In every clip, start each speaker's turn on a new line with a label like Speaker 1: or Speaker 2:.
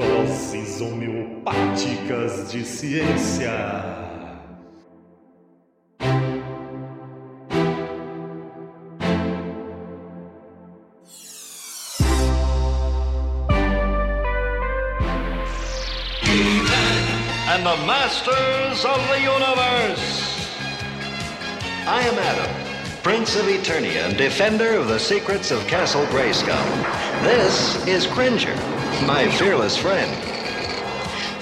Speaker 1: Doses homeopáticas de ciência.
Speaker 2: and the masters of the universe. I am Adam, Prince of Eternia and defender of the secrets of Castle Grayskull. This is Cringer, my fearless friend.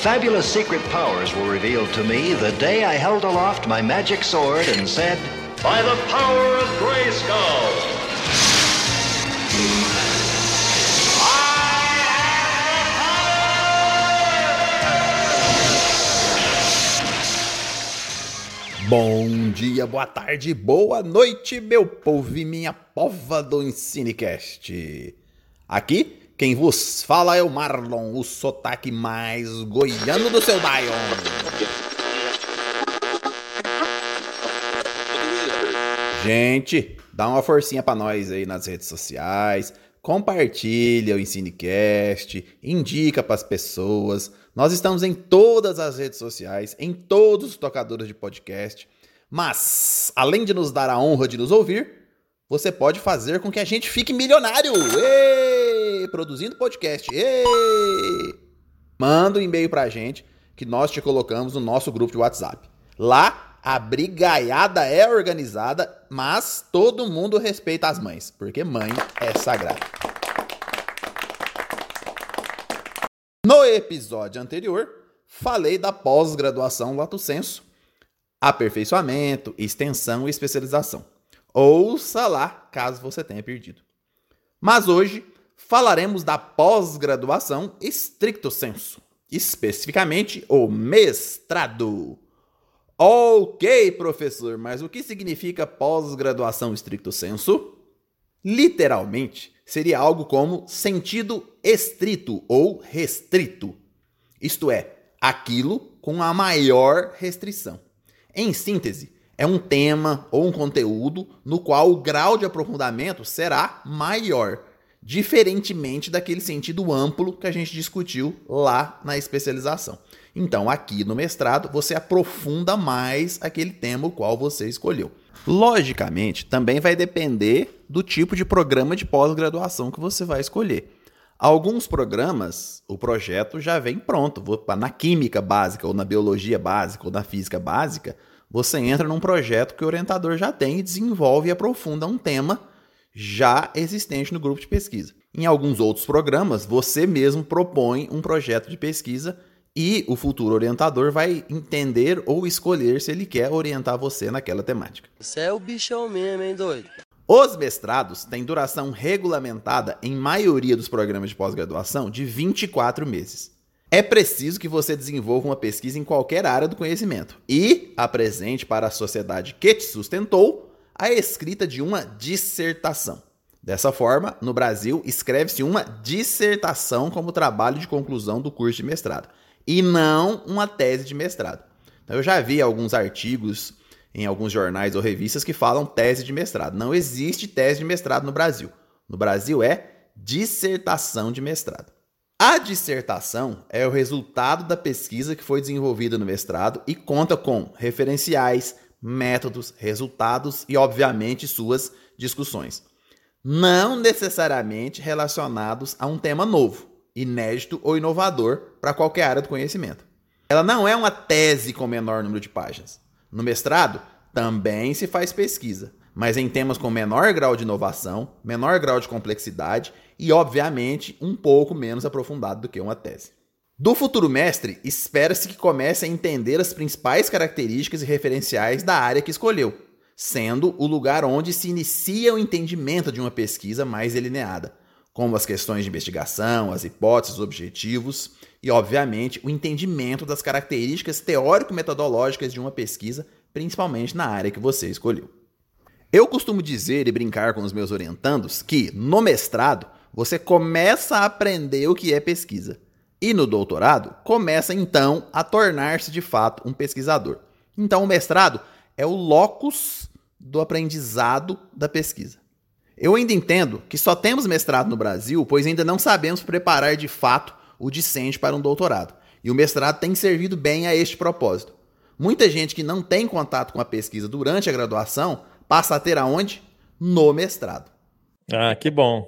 Speaker 2: Fabulous secret powers were revealed to me the day I held aloft my magic sword and said, By the power of Grayskull!
Speaker 3: Bom dia, boa tarde, boa noite, meu povo e minha pova do Ensinecast. Aqui, quem vos fala é o Marlon, o sotaque mais goiano do seu Dion. Gente, dá uma forcinha pra nós aí nas redes sociais, compartilha o Ensinecast, indica pras pessoas, nós estamos em todas as redes sociais, em todos os tocadores de podcast. Mas, além de nos dar a honra de nos ouvir, você pode fazer com que a gente fique milionário! Produzindo podcast. Êêê! Manda um e-mail pra gente que nós te colocamos no nosso grupo de WhatsApp. Lá, a brigaiada é organizada, mas todo mundo respeita as mães, porque mãe é sagrada. No episódio anterior, falei da pós-graduação Lato Senso, aperfeiçoamento, extensão e especialização. Ouça lá, caso você tenha perdido. Mas hoje falaremos da pós-graduação estricto senso, especificamente o mestrado. Ok, professor, mas o que significa pós-graduação estricto senso? Literalmente, seria algo como sentido estrito ou restrito, isto é, aquilo com a maior restrição. Em síntese, é um tema ou um conteúdo no qual o grau de aprofundamento será maior, diferentemente daquele sentido amplo que a gente discutiu lá na especialização. Então, aqui no mestrado, você aprofunda mais aquele tema o qual você escolheu. Logicamente, também vai depender do tipo de programa de pós-graduação que você vai escolher. Alguns programas, o projeto já vem pronto. Na química básica, ou na biologia básica, ou na física básica, você entra num projeto que o orientador já tem e desenvolve e aprofunda um tema já existente no grupo de pesquisa. Em alguns outros programas, você mesmo propõe um projeto de pesquisa e o futuro orientador vai entender ou escolher se ele quer orientar você naquela temática.
Speaker 4: Você é o bichão mesmo, hein, doido?
Speaker 3: Os mestrados têm duração regulamentada em maioria dos programas de pós-graduação de 24 meses. É preciso que você desenvolva uma pesquisa em qualquer área do conhecimento e apresente para a sociedade que te sustentou a escrita de uma dissertação. Dessa forma, no Brasil, escreve-se uma dissertação como trabalho de conclusão do curso de mestrado e não uma tese de mestrado. Então, eu já vi alguns artigos em alguns jornais ou revistas que falam tese de mestrado. Não existe tese de mestrado no Brasil. No Brasil é dissertação de mestrado. A dissertação é o resultado da pesquisa que foi desenvolvida no mestrado e conta com referenciais, métodos, resultados e, obviamente, suas discussões. Não necessariamente relacionados a um tema novo inédito ou inovador para qualquer área do conhecimento. Ela não é uma tese com menor número de páginas. No mestrado, também se faz pesquisa, mas em temas com menor grau de inovação, menor grau de complexidade e, obviamente, um pouco menos aprofundado do que uma tese. Do futuro mestre, espera-se que comece a entender as principais características e referenciais da área que escolheu, sendo o lugar onde se inicia o entendimento de uma pesquisa mais delineada, como as questões de investigação, as hipóteses, os objetivos e, obviamente, o entendimento das características teórico-metodológicas de uma pesquisa, principalmente na área que você escolheu. Eu costumo dizer e brincar com os meus orientandos que, no mestrado, você começa a aprender o que é pesquisa. E no doutorado, começa então a tornar-se de fato um pesquisador. Então, o mestrado é o locus do aprendizado da pesquisa. Eu ainda entendo que só temos mestrado no Brasil, pois ainda não sabemos preparar de fato o discente para um doutorado. E o mestrado tem servido bem a este propósito. Muita gente que não tem contato com a pesquisa durante a graduação passa a ter aonde? No mestrado.
Speaker 5: Ah, que bom.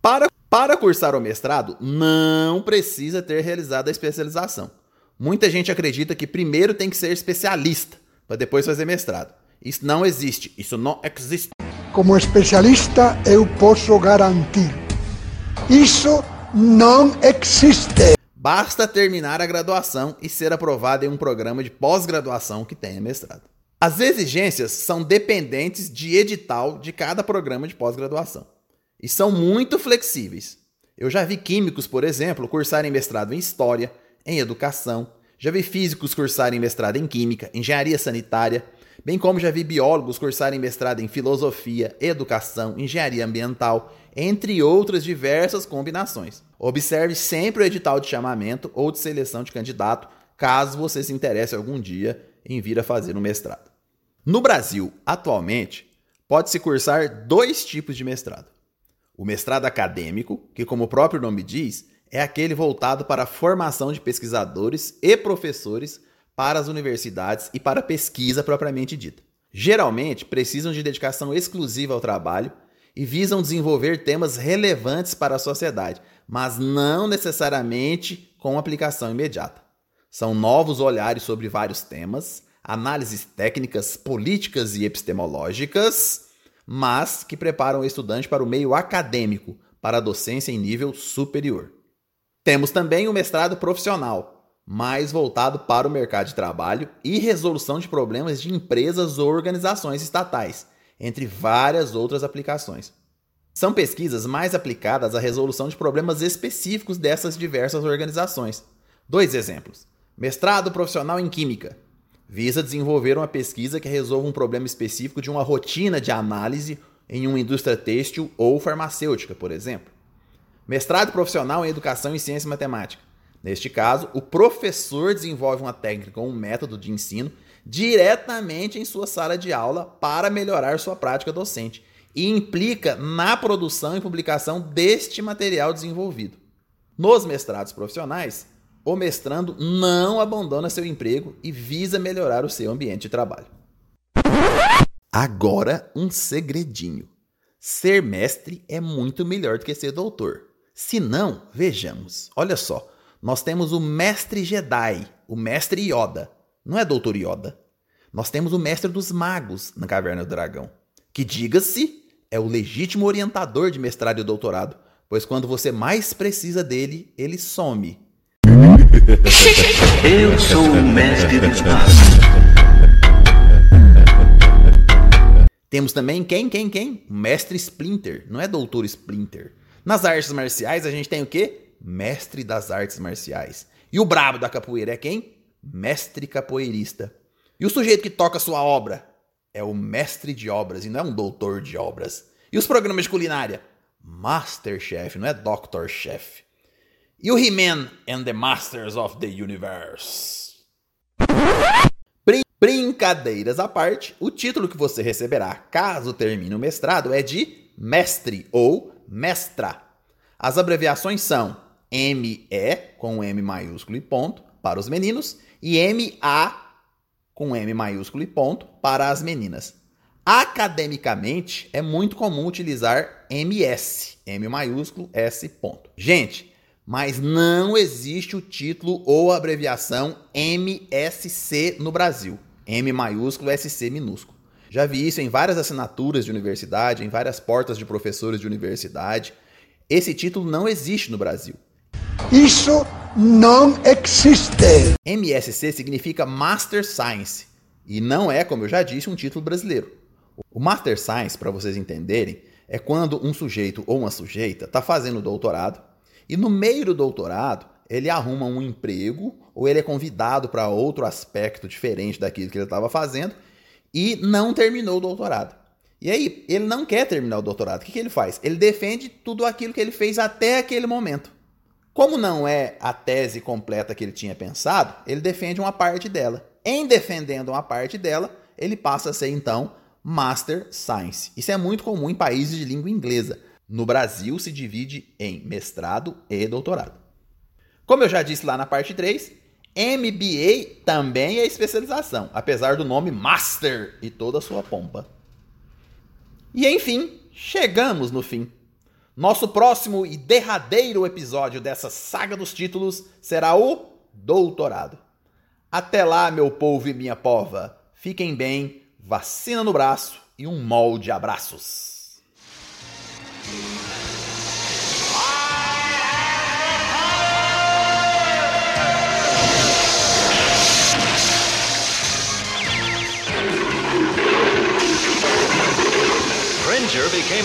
Speaker 3: Para, para cursar o mestrado, não precisa ter realizado a especialização. Muita gente acredita que primeiro tem que ser especialista, para depois fazer mestrado. Isso não existe, isso não existe.
Speaker 6: Como especialista, eu posso garantir. Isso não existe.
Speaker 3: Basta terminar a graduação e ser aprovado em um programa de pós-graduação que tenha mestrado. As exigências são dependentes de edital de cada programa de pós-graduação e são muito flexíveis. Eu já vi químicos, por exemplo, cursarem mestrado em História, em Educação, já vi físicos cursarem mestrado em Química, Engenharia Sanitária, bem como já vi biólogos cursarem mestrado em Filosofia, Educação, Engenharia Ambiental, entre outras diversas combinações. Observe sempre o edital de chamamento ou de seleção de candidato, caso você se interesse algum dia em vir a fazer um mestrado. No Brasil, atualmente, pode-se cursar dois tipos de mestrado. O mestrado acadêmico, que, como o próprio nome diz, é aquele voltado para a formação de pesquisadores e professores para as universidades e para a pesquisa propriamente dita. Geralmente, precisam de dedicação exclusiva ao trabalho e visam desenvolver temas relevantes para a sociedade, mas não necessariamente com aplicação imediata. São novos olhares sobre vários temas, análises técnicas, políticas e epistemológicas, mas que preparam o estudante para o meio acadêmico, para a docência em nível superior. Temos também o mestrado profissional, mais voltado para o mercado de trabalho e resolução de problemas de empresas ou organizações estatais, entre várias outras aplicações. São pesquisas mais aplicadas à resolução de problemas específicos dessas diversas organizações. Dois exemplos: mestrado profissional em Química visa desenvolver uma pesquisa que resolva um problema específico de uma rotina de análise em uma indústria têxtil ou farmacêutica, por exemplo. Mestrado profissional em Educação e Ciência e Matemática. Neste caso, o professor desenvolve uma técnica ou um método de ensino diretamente em sua sala de aula para melhorar sua prática docente e implica na produção e publicação deste material desenvolvido. Nos mestrados profissionais, o mestrando não abandona seu emprego e visa melhorar o seu ambiente de trabalho. Agora, um segredinho. Ser mestre é muito melhor do que ser doutor. Se não, vejamos. Olha só, nós temos o mestre Jedi, o mestre Yoda. Não é doutor Yoda. Nós temos o mestre dos magos na Caverna do Dragão, que diga-se é o legítimo orientador de mestrado e doutorado, pois quando você mais precisa dele, ele some.
Speaker 7: Eu sou o mestre dos magos.
Speaker 3: Temos também quem, quem, quem? Mestre Splinter, não é doutor Splinter. Nas artes marciais a gente tem o quê? Mestre das artes marciais. E o brabo da capoeira é quem? Mestre capoeirista. E o sujeito que toca sua obra? é o mestre de obras e não é um doutor de obras. E os programas de culinária? Masterchef, não é Doctor Chef. E o He-Man and the Masters of the Universe. Brin brincadeiras à parte, o título que você receberá caso termine o mestrado é de mestre ou mestra. As abreviações são ME com M maiúsculo e ponto para os meninos e MA com M maiúsculo e ponto, para as meninas. Academicamente, é muito comum utilizar MS, M maiúsculo, S ponto. Gente, mas não existe o título ou abreviação MSC no Brasil. M maiúsculo, SC minúsculo. Já vi isso em várias assinaturas de universidade, em várias portas de professores de universidade. Esse título não existe no Brasil.
Speaker 6: Isso não existe.
Speaker 3: MSc significa Master Science e não é, como eu já disse, um título brasileiro. O Master Science, para vocês entenderem, é quando um sujeito ou uma sujeita está fazendo doutorado e no meio do doutorado ele arruma um emprego ou ele é convidado para outro aspecto diferente daquilo que ele estava fazendo e não terminou o doutorado. E aí, ele não quer terminar o doutorado. O que, que ele faz? Ele defende tudo aquilo que ele fez até aquele momento. Como não é a tese completa que ele tinha pensado, ele defende uma parte dela. Em defendendo uma parte dela, ele passa a ser então Master Science. Isso é muito comum em países de língua inglesa. No Brasil se divide em mestrado e doutorado. Como eu já disse lá na parte 3, MBA também é especialização, apesar do nome Master e toda a sua pompa. E enfim, chegamos no fim. Nosso próximo e derradeiro episódio dessa saga dos títulos será o Doutorado. Até lá, meu povo e minha pova. Fiquem bem, vacina no braço e um molde de abraços.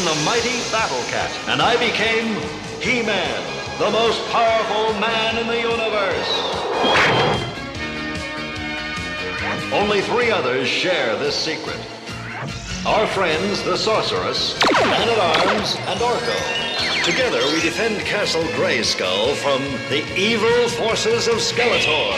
Speaker 2: The mighty Battle Cat, and I became He-Man, the most powerful man in the universe. Only three others share this secret. Our friends, the Sorceress, Man-at-Arms, and Orko. Together we defend Castle Grayskull from the evil forces of Skeletor.